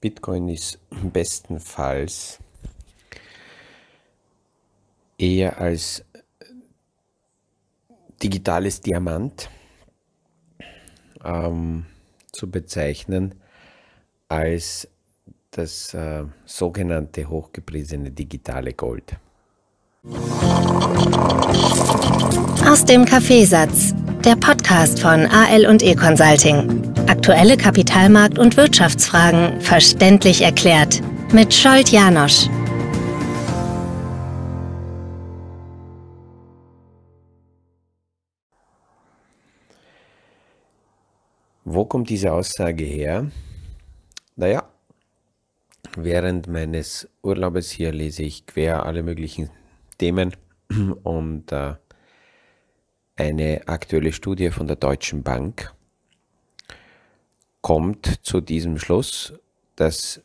Bitcoin ist bestenfalls eher als digitales Diamant ähm, zu bezeichnen als das äh, sogenannte hochgepriesene digitale Gold. Aus dem Kaffeesatz, der Podcast von AL und E Consulting. Aktuelle Kapitalmarkt- und Wirtschaftsfragen verständlich erklärt mit Scholt Janosch. Wo kommt diese Aussage her? Naja, während meines Urlaubes hier lese ich quer alle möglichen Themen und äh, eine aktuelle Studie von der Deutschen Bank kommt zu diesem Schluss, dass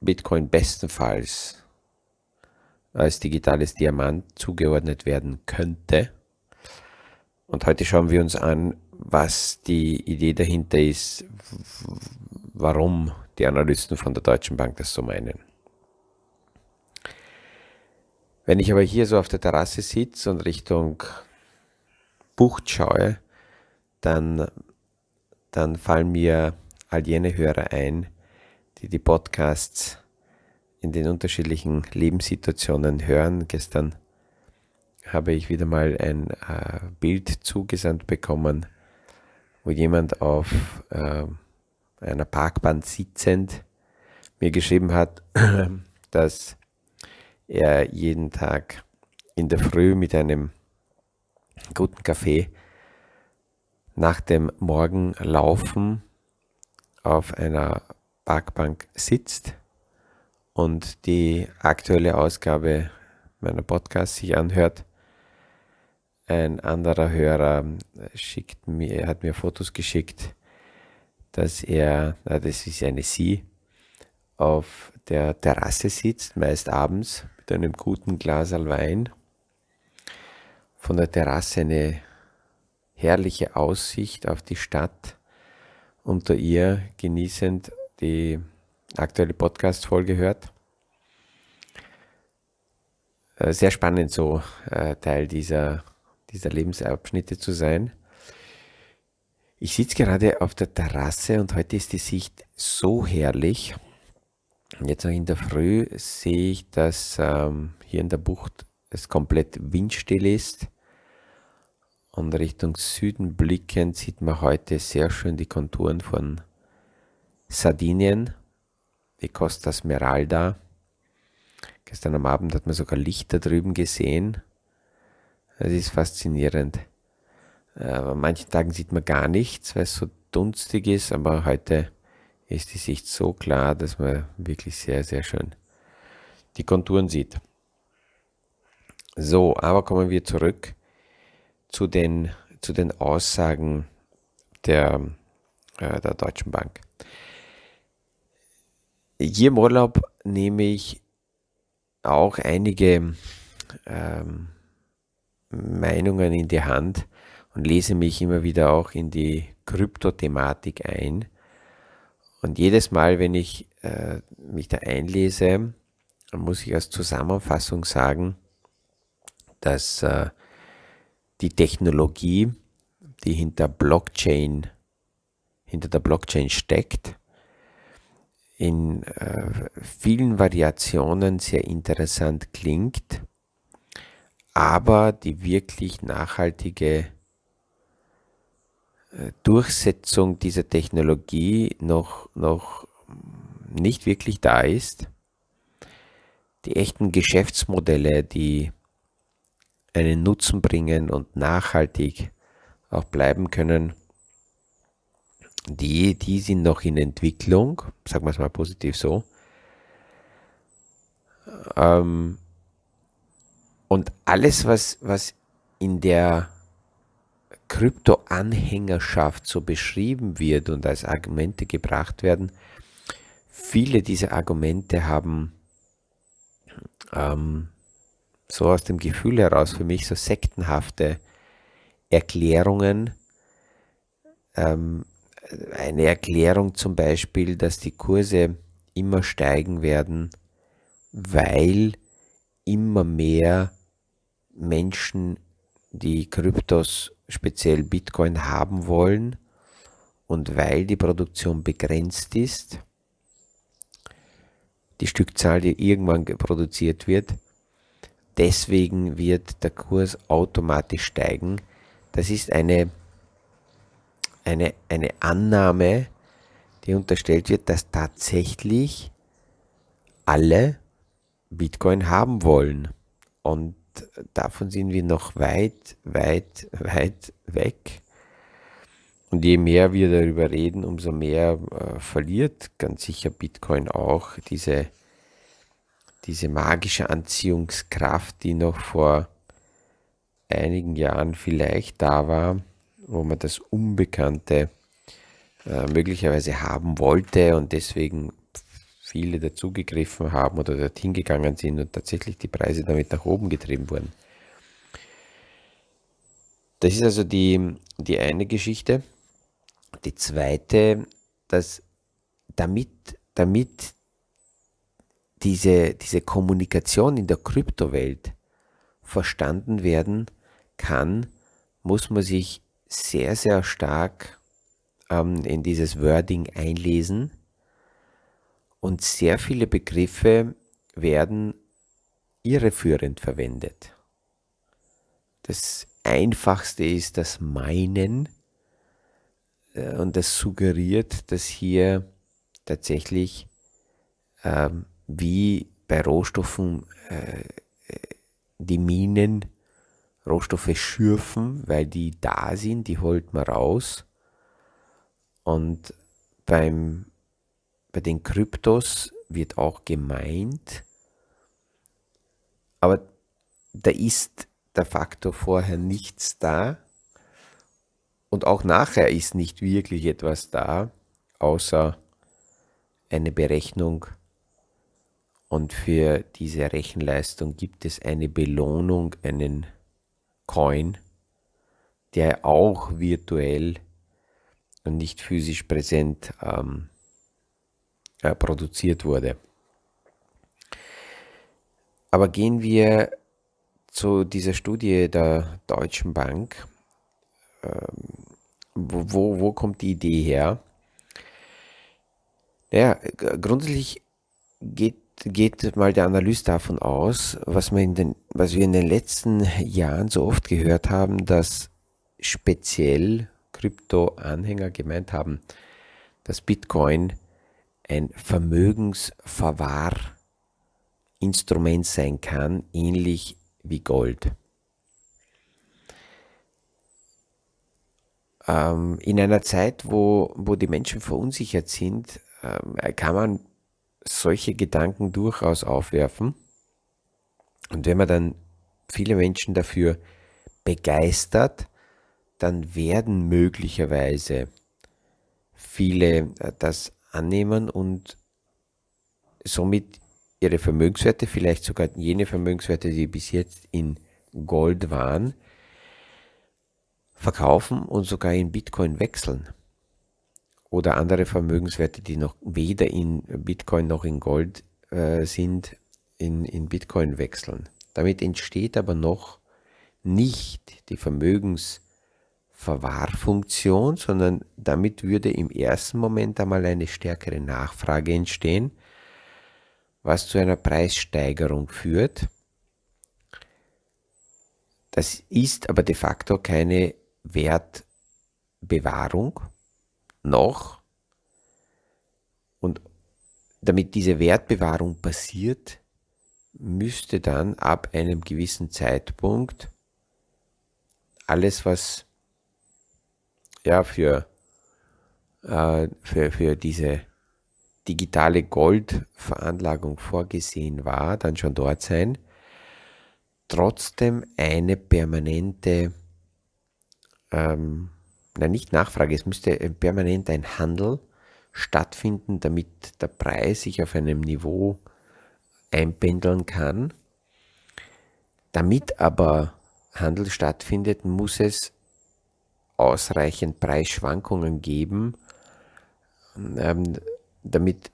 Bitcoin bestenfalls als digitales Diamant zugeordnet werden könnte. Und heute schauen wir uns an, was die Idee dahinter ist, warum die Analysten von der Deutschen Bank das so meinen. Wenn ich aber hier so auf der Terrasse sitze und Richtung Bucht schaue, dann, dann fallen mir all jene Hörer ein, die die Podcasts in den unterschiedlichen Lebenssituationen hören. Gestern habe ich wieder mal ein äh, Bild zugesandt bekommen, wo jemand auf äh, einer Parkbahn sitzend mir geschrieben hat, dass er jeden Tag in der Früh mit einem guten Kaffee nach dem Morgenlaufen auf einer Parkbank sitzt und die aktuelle Ausgabe meiner Podcasts sich anhört. Ein anderer Hörer schickt mir, hat mir Fotos geschickt, dass er, na, das ist eine Sie, auf der Terrasse sitzt, meist abends mit einem guten Glas Wein. Von der Terrasse eine herrliche Aussicht auf die Stadt unter ihr genießend die aktuelle Podcast-Folge hört. Äh, sehr spannend, so äh, Teil dieser, dieser Lebensabschnitte zu sein. Ich sitze gerade auf der Terrasse und heute ist die Sicht so herrlich. Jetzt noch in der Früh sehe ich, dass ähm, hier in der Bucht es komplett windstill ist. Und Richtung Süden blickend sieht man heute sehr schön die Konturen von Sardinien, die Costa Smeralda. Gestern am Abend hat man sogar Licht da drüben gesehen. Es ist faszinierend. Aber an manchen Tagen sieht man gar nichts, weil es so dunstig ist, aber heute ist die Sicht so klar, dass man wirklich sehr, sehr schön die Konturen sieht. So, aber kommen wir zurück zu den, zu den Aussagen der, äh, der Deutschen Bank. Hier im Urlaub nehme ich auch einige ähm, Meinungen in die Hand und lese mich immer wieder auch in die Kryptothematik ein. Und jedes Mal, wenn ich äh, mich da einlese, muss ich als Zusammenfassung sagen, dass äh, die Technologie, die hinter Blockchain, hinter der Blockchain steckt, in äh, vielen Variationen sehr interessant klingt, aber die wirklich nachhaltige äh, Durchsetzung dieser Technologie noch, noch nicht wirklich da ist. Die echten Geschäftsmodelle, die einen Nutzen bringen und nachhaltig auch bleiben können, die, die sind noch in Entwicklung, sagen wir es mal positiv so. Ähm, und alles, was, was in der Krypto-Anhängerschaft so beschrieben wird und als Argumente gebracht werden, viele dieser Argumente haben ähm, so aus dem Gefühl heraus für mich so sektenhafte Erklärungen. Ähm, eine Erklärung zum Beispiel, dass die Kurse immer steigen werden, weil immer mehr Menschen die Kryptos, speziell Bitcoin, haben wollen und weil die Produktion begrenzt ist, die Stückzahl, die irgendwann produziert wird, deswegen wird der Kurs automatisch steigen. Das ist eine, eine, eine Annahme, die unterstellt wird, dass tatsächlich alle Bitcoin haben wollen. Und davon sind wir noch weit, weit, weit weg. Und je mehr wir darüber reden, umso mehr äh, verliert ganz sicher Bitcoin auch diese, diese magische Anziehungskraft, die noch vor einigen Jahren vielleicht da war, wo man das Unbekannte äh, möglicherweise haben wollte und deswegen viele dazugegriffen haben oder dorthin gegangen sind und tatsächlich die Preise damit nach oben getrieben wurden. Das ist also die, die eine Geschichte. Die zweite, dass damit, damit diese, diese Kommunikation in der Kryptowelt verstanden werden kann, muss man sich sehr, sehr stark ähm, in dieses Wording einlesen und sehr viele Begriffe werden irreführend verwendet. Das einfachste ist das Meinen äh, und das suggeriert, dass hier tatsächlich ähm, wie bei Rohstoffen äh, die Minen Rohstoffe schürfen, weil die da sind, die holt man raus. Und beim, bei den Kryptos wird auch gemeint, aber da ist der Faktor vorher nichts da, und auch nachher ist nicht wirklich etwas da, außer eine Berechnung. Und für diese Rechenleistung gibt es eine Belohnung, einen Coin, der auch virtuell und nicht physisch präsent ähm, äh, produziert wurde. Aber gehen wir zu dieser Studie der Deutschen Bank. Ähm, wo, wo kommt die Idee her? Ja, grundsätzlich geht, geht mal der Analyst davon aus, was, wir in den, was wir in den letzten Jahren so oft gehört haben, dass speziell Krypto-Anhänger gemeint haben, dass Bitcoin ein Vermögensverwahrinstrument sein kann, ähnlich wie Gold. Ähm, in einer Zeit, wo, wo die Menschen verunsichert sind, ähm, kann man solche Gedanken durchaus aufwerfen. Und wenn man dann viele Menschen dafür begeistert, dann werden möglicherweise viele äh, das annehmen und somit ihre Vermögenswerte, vielleicht sogar jene Vermögenswerte, die bis jetzt in Gold waren, verkaufen und sogar in Bitcoin wechseln. Oder andere Vermögenswerte, die noch weder in Bitcoin noch in Gold äh, sind, in, in Bitcoin wechseln. Damit entsteht aber noch nicht die Vermögensverwahrfunktion, sondern damit würde im ersten Moment einmal eine stärkere Nachfrage entstehen, was zu einer Preissteigerung führt. Das ist aber de facto keine Wertbewahrung noch. Und damit diese Wertbewahrung passiert, müsste dann ab einem gewissen Zeitpunkt alles, was ja für, äh, für, für diese digitale Goldveranlagung vorgesehen war, dann schon dort sein, trotzdem eine permanente ähm, na nicht Nachfrage, es müsste permanent ein Handel stattfinden, damit der Preis sich auf einem Niveau einpendeln kann. Damit aber Handel stattfindet, muss es ausreichend Preisschwankungen geben, ähm, damit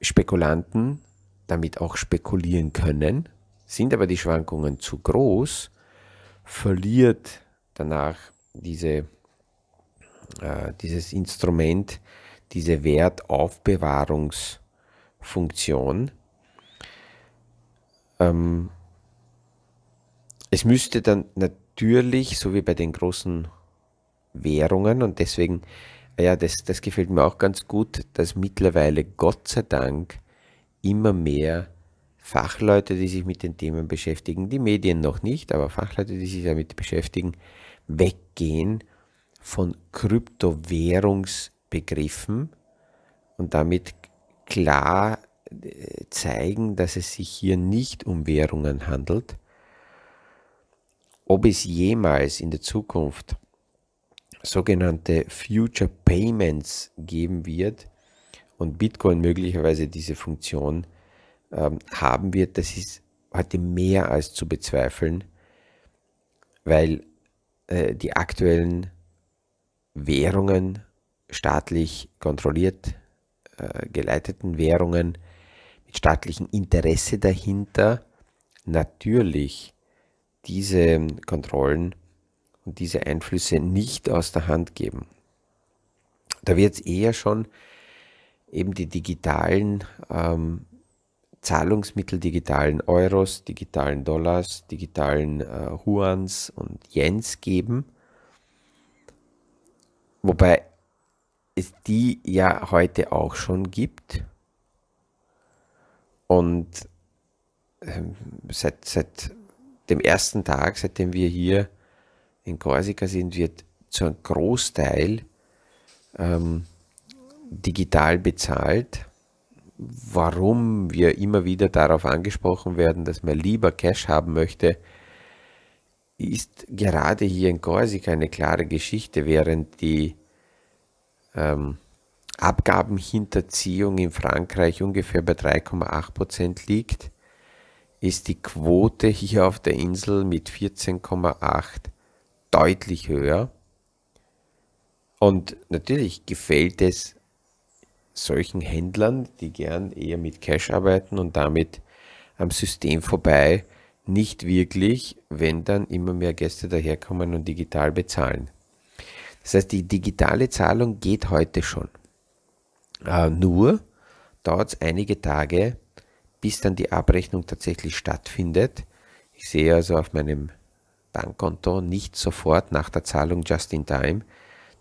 Spekulanten damit auch spekulieren können. Sind aber die Schwankungen zu groß, verliert danach diese, äh, dieses Instrument diese Wertaufbewahrungsfunktion. Ähm, es müsste dann natürlich, so wie bei den großen Währungen, und deswegen, ja, das, das gefällt mir auch ganz gut, dass mittlerweile Gott sei Dank immer mehr Fachleute, die sich mit den Themen beschäftigen, die Medien noch nicht, aber Fachleute, die sich damit beschäftigen, weggehen von Kryptowährungsbegriffen und damit klar äh, zeigen, dass es sich hier nicht um Währungen handelt. Ob es jemals in der Zukunft sogenannte Future Payments geben wird und Bitcoin möglicherweise diese Funktion ähm, haben wird, das ist heute mehr als zu bezweifeln, weil äh, die aktuellen Währungen staatlich kontrolliert äh, geleiteten Währungen mit staatlichem Interesse dahinter natürlich diese Kontrollen und diese Einflüsse nicht aus der Hand geben. Da wird es eher schon eben die digitalen ähm, Zahlungsmittel, digitalen Euros, digitalen Dollars, digitalen äh, Huans und Yens geben. Wobei es die ja heute auch schon gibt. Und ähm, seit, seit dem ersten Tag, seitdem wir hier in Korsika sind, wird zu einem Großteil ähm, digital bezahlt. Warum wir immer wieder darauf angesprochen werden, dass man lieber Cash haben möchte, ist gerade hier in Korsika eine klare Geschichte, während die ähm, Abgabenhinterziehung in Frankreich ungefähr bei 3,8 Prozent liegt, ist die Quote hier auf der Insel mit 14,8 deutlich höher. Und natürlich gefällt es solchen Händlern, die gern eher mit Cash arbeiten und damit am System vorbei, nicht wirklich, wenn dann immer mehr Gäste daherkommen und digital bezahlen. Das heißt, die digitale Zahlung geht heute schon. Äh, nur dauert es einige Tage, bis dann die Abrechnung tatsächlich stattfindet. Ich sehe also auf meinem Bankkonto nicht sofort nach der Zahlung just in time,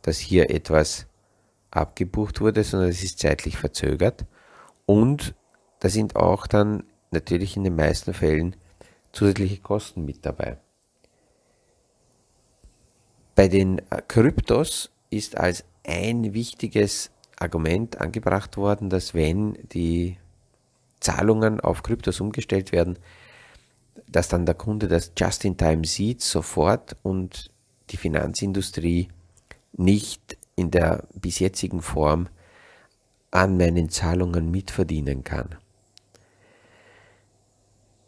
dass hier etwas abgebucht wurde, sondern es ist zeitlich verzögert. Und da sind auch dann natürlich in den meisten Fällen zusätzliche Kosten mit dabei. Bei den Kryptos ist als ein wichtiges Argument angebracht worden, dass wenn die Zahlungen auf Kryptos umgestellt werden, dass dann der Kunde das just in time sieht sofort und die Finanzindustrie nicht in der bis jetzigen Form an meinen Zahlungen mitverdienen kann.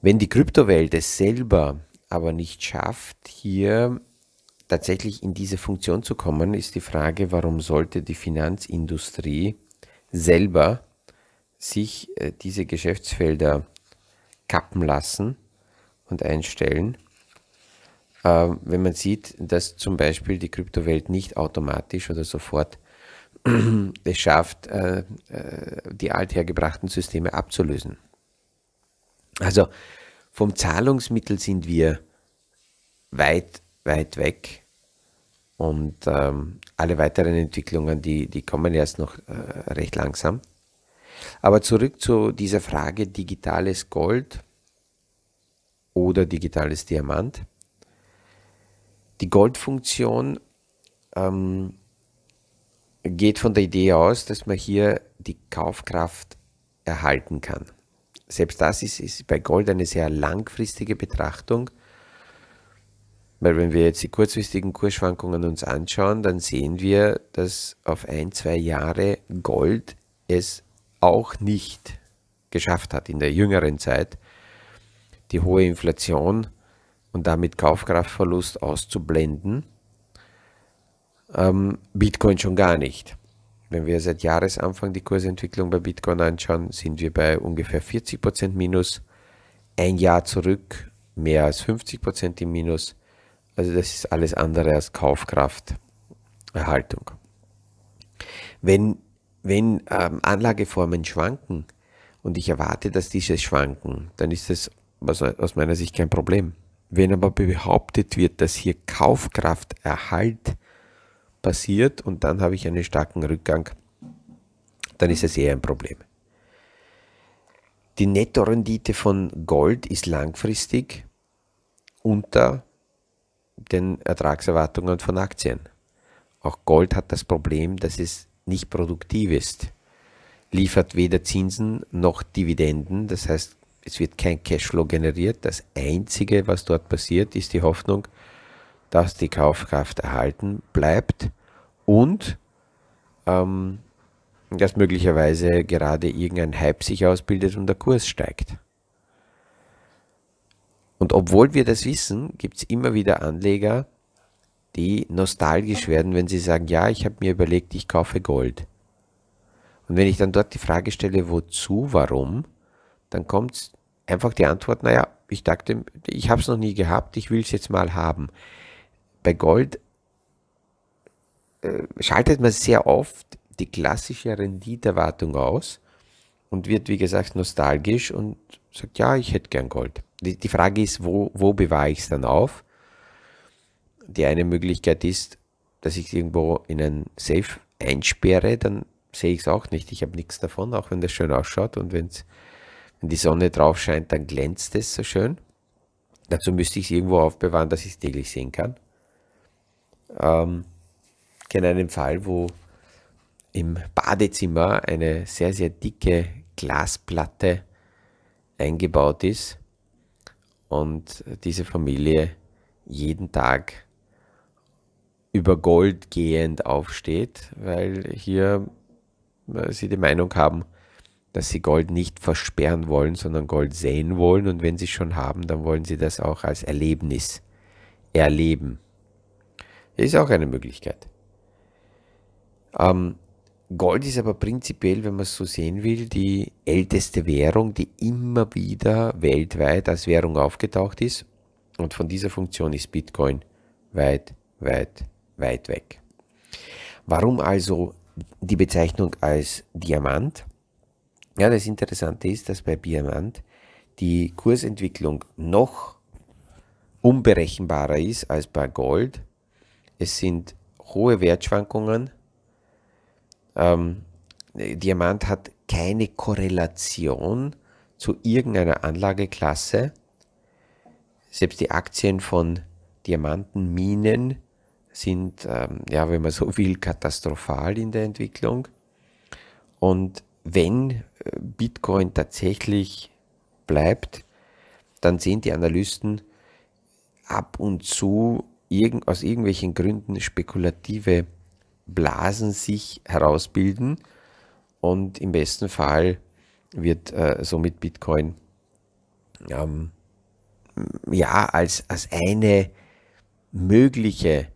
Wenn die Kryptowelt es selber aber nicht schafft, hier tatsächlich in diese Funktion zu kommen, ist die Frage, warum sollte die Finanzindustrie selber sich äh, diese Geschäftsfelder kappen lassen und einstellen, äh, wenn man sieht, dass zum Beispiel die Kryptowelt nicht automatisch oder sofort es schafft, äh, die althergebrachten Systeme abzulösen. Also vom Zahlungsmittel sind wir weit weit weg. Und ähm, alle weiteren Entwicklungen, die, die kommen erst noch äh, recht langsam. Aber zurück zu dieser Frage digitales Gold oder digitales Diamant. Die Goldfunktion ähm, geht von der Idee aus, dass man hier die Kaufkraft erhalten kann. Selbst das ist, ist bei Gold eine sehr langfristige Betrachtung weil wenn wir jetzt die kurzfristigen Kursschwankungen uns anschauen, dann sehen wir, dass auf ein, zwei Jahre Gold es auch nicht geschafft hat in der jüngeren Zeit, die hohe Inflation und damit Kaufkraftverlust auszublenden. Ähm, Bitcoin schon gar nicht. Wenn wir seit Jahresanfang die Kursentwicklung bei Bitcoin anschauen, sind wir bei ungefähr 40% Minus. Ein Jahr zurück mehr als 50% im Minus. Also das ist alles andere als Kaufkrafterhaltung. Wenn, wenn ähm, Anlageformen schwanken und ich erwarte, dass diese schwanken, dann ist das aus meiner Sicht kein Problem. Wenn aber behauptet wird, dass hier Kaufkrafterhalt passiert und dann habe ich einen starken Rückgang, dann ist es eher ein Problem. Die Nettorendite von Gold ist langfristig unter den Ertragserwartungen von Aktien. Auch Gold hat das Problem, dass es nicht produktiv ist, liefert weder Zinsen noch Dividenden, das heißt, es wird kein Cashflow generiert. Das Einzige, was dort passiert, ist die Hoffnung, dass die Kaufkraft erhalten bleibt und ähm, dass möglicherweise gerade irgendein Hype sich ausbildet und der Kurs steigt. Und obwohl wir das wissen, gibt es immer wieder Anleger, die nostalgisch werden, wenn sie sagen, ja, ich habe mir überlegt, ich kaufe Gold. Und wenn ich dann dort die Frage stelle, wozu, warum, dann kommt einfach die Antwort, naja, ich dachte, ich habe es noch nie gehabt, ich will es jetzt mal haben. Bei Gold schaltet man sehr oft die klassische Renditeerwartung aus und wird, wie gesagt, nostalgisch und sagt, ja, ich hätte gern Gold. Die, die Frage ist, wo, wo bewahre ich es dann auf? Die eine Möglichkeit ist, dass ich es irgendwo in ein Safe einsperre, dann sehe ich es auch nicht. Ich habe nichts davon, auch wenn das schön ausschaut und wenn's, wenn die Sonne drauf scheint, dann glänzt es so schön. Dazu müsste ich es irgendwo aufbewahren, dass ich es täglich sehen kann. Ähm, kenne einen Fall, wo im Badezimmer eine sehr, sehr dicke Glasplatte eingebaut ist und diese Familie jeden Tag über Gold gehend aufsteht, weil hier äh, sie die Meinung haben, dass sie Gold nicht versperren wollen, sondern Gold sehen wollen und wenn sie es schon haben, dann wollen sie das auch als Erlebnis erleben. Ist auch eine Möglichkeit. Ähm, Gold ist aber prinzipiell, wenn man es so sehen will, die älteste Währung, die immer wieder weltweit als Währung aufgetaucht ist. Und von dieser Funktion ist Bitcoin weit, weit, weit weg. Warum also die Bezeichnung als Diamant? Ja, das Interessante ist, dass bei Diamant die Kursentwicklung noch unberechenbarer ist als bei Gold. Es sind hohe Wertschwankungen ähm, Diamant hat keine Korrelation zu irgendeiner Anlageklasse. Selbst die Aktien von Diamantenminen sind, ähm, ja, wenn man so will, katastrophal in der Entwicklung. Und wenn äh, Bitcoin tatsächlich bleibt, dann sehen die Analysten ab und zu irgend, aus irgendwelchen Gründen spekulative Blasen sich herausbilden und im besten Fall wird äh, somit Bitcoin ähm, ja als, als eine mögliche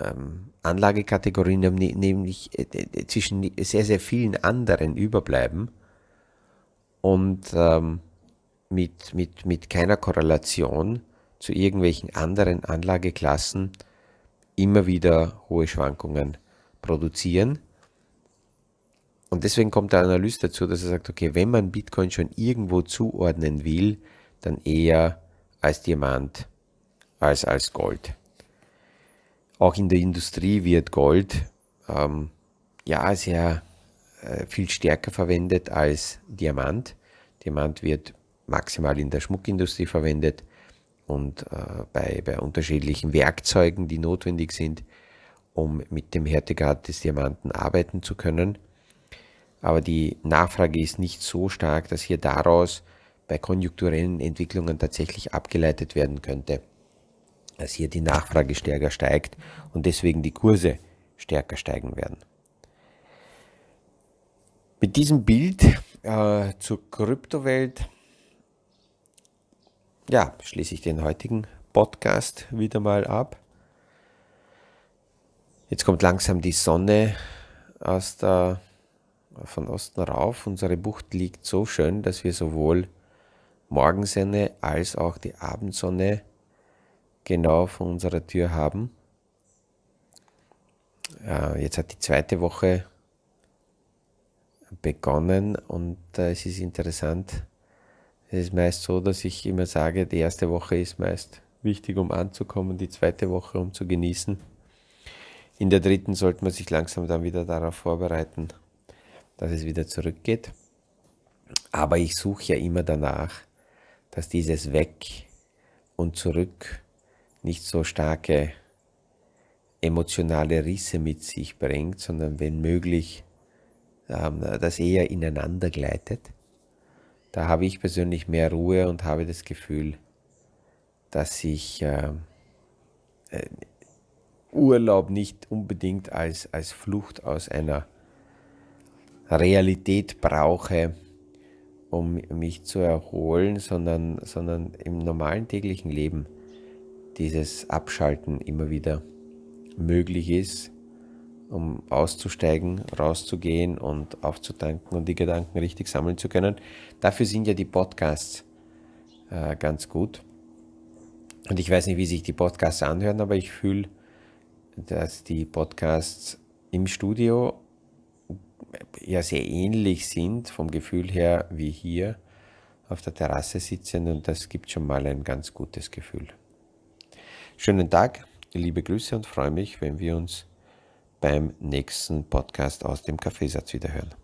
ähm, Anlagekategorie, nämlich äh, zwischen sehr, sehr vielen anderen überbleiben und ähm, mit, mit, mit keiner Korrelation zu irgendwelchen anderen Anlageklassen immer wieder hohe Schwankungen produzieren. Und deswegen kommt der Analyst dazu, dass er sagt, okay, wenn man Bitcoin schon irgendwo zuordnen will, dann eher als Diamant als als Gold. Auch in der Industrie wird Gold ähm, ja sehr äh, viel stärker verwendet als Diamant. Diamant wird maximal in der Schmuckindustrie verwendet und äh, bei, bei unterschiedlichen Werkzeugen, die notwendig sind, um mit dem Härtegrad des Diamanten arbeiten zu können. Aber die Nachfrage ist nicht so stark, dass hier daraus bei konjunkturellen Entwicklungen tatsächlich abgeleitet werden könnte, dass hier die Nachfrage stärker steigt und deswegen die Kurse stärker steigen werden. Mit diesem Bild äh, zur Kryptowelt ja, schließe ich den heutigen Podcast wieder mal ab. Jetzt kommt langsam die Sonne aus der, von Osten rauf. Unsere Bucht liegt so schön, dass wir sowohl Morgensonne als auch die Abendsonne genau vor unserer Tür haben. Äh, jetzt hat die zweite Woche begonnen und äh, es ist interessant. Es ist meist so, dass ich immer sage, die erste Woche ist meist wichtig, um anzukommen, die zweite Woche, um zu genießen. In der dritten sollte man sich langsam dann wieder darauf vorbereiten, dass es wieder zurückgeht. Aber ich suche ja immer danach, dass dieses Weg und Zurück nicht so starke emotionale Risse mit sich bringt, sondern wenn möglich ähm, das eher ineinander gleitet. Da habe ich persönlich mehr Ruhe und habe das Gefühl, dass ich äh, äh, Urlaub nicht unbedingt als, als Flucht aus einer Realität brauche, um mich zu erholen, sondern, sondern im normalen täglichen Leben dieses Abschalten immer wieder möglich ist, um auszusteigen, rauszugehen und aufzutanken und die Gedanken richtig sammeln zu können. Dafür sind ja die Podcasts äh, ganz gut. Und ich weiß nicht, wie sich die Podcasts anhören, aber ich fühle, dass die Podcasts im Studio ja sehr ähnlich sind vom Gefühl her wie hier auf der Terrasse sitzen und das gibt schon mal ein ganz gutes Gefühl. Schönen Tag, liebe Grüße und freue mich, wenn wir uns beim nächsten Podcast aus dem Kaffeesatz wiederhören.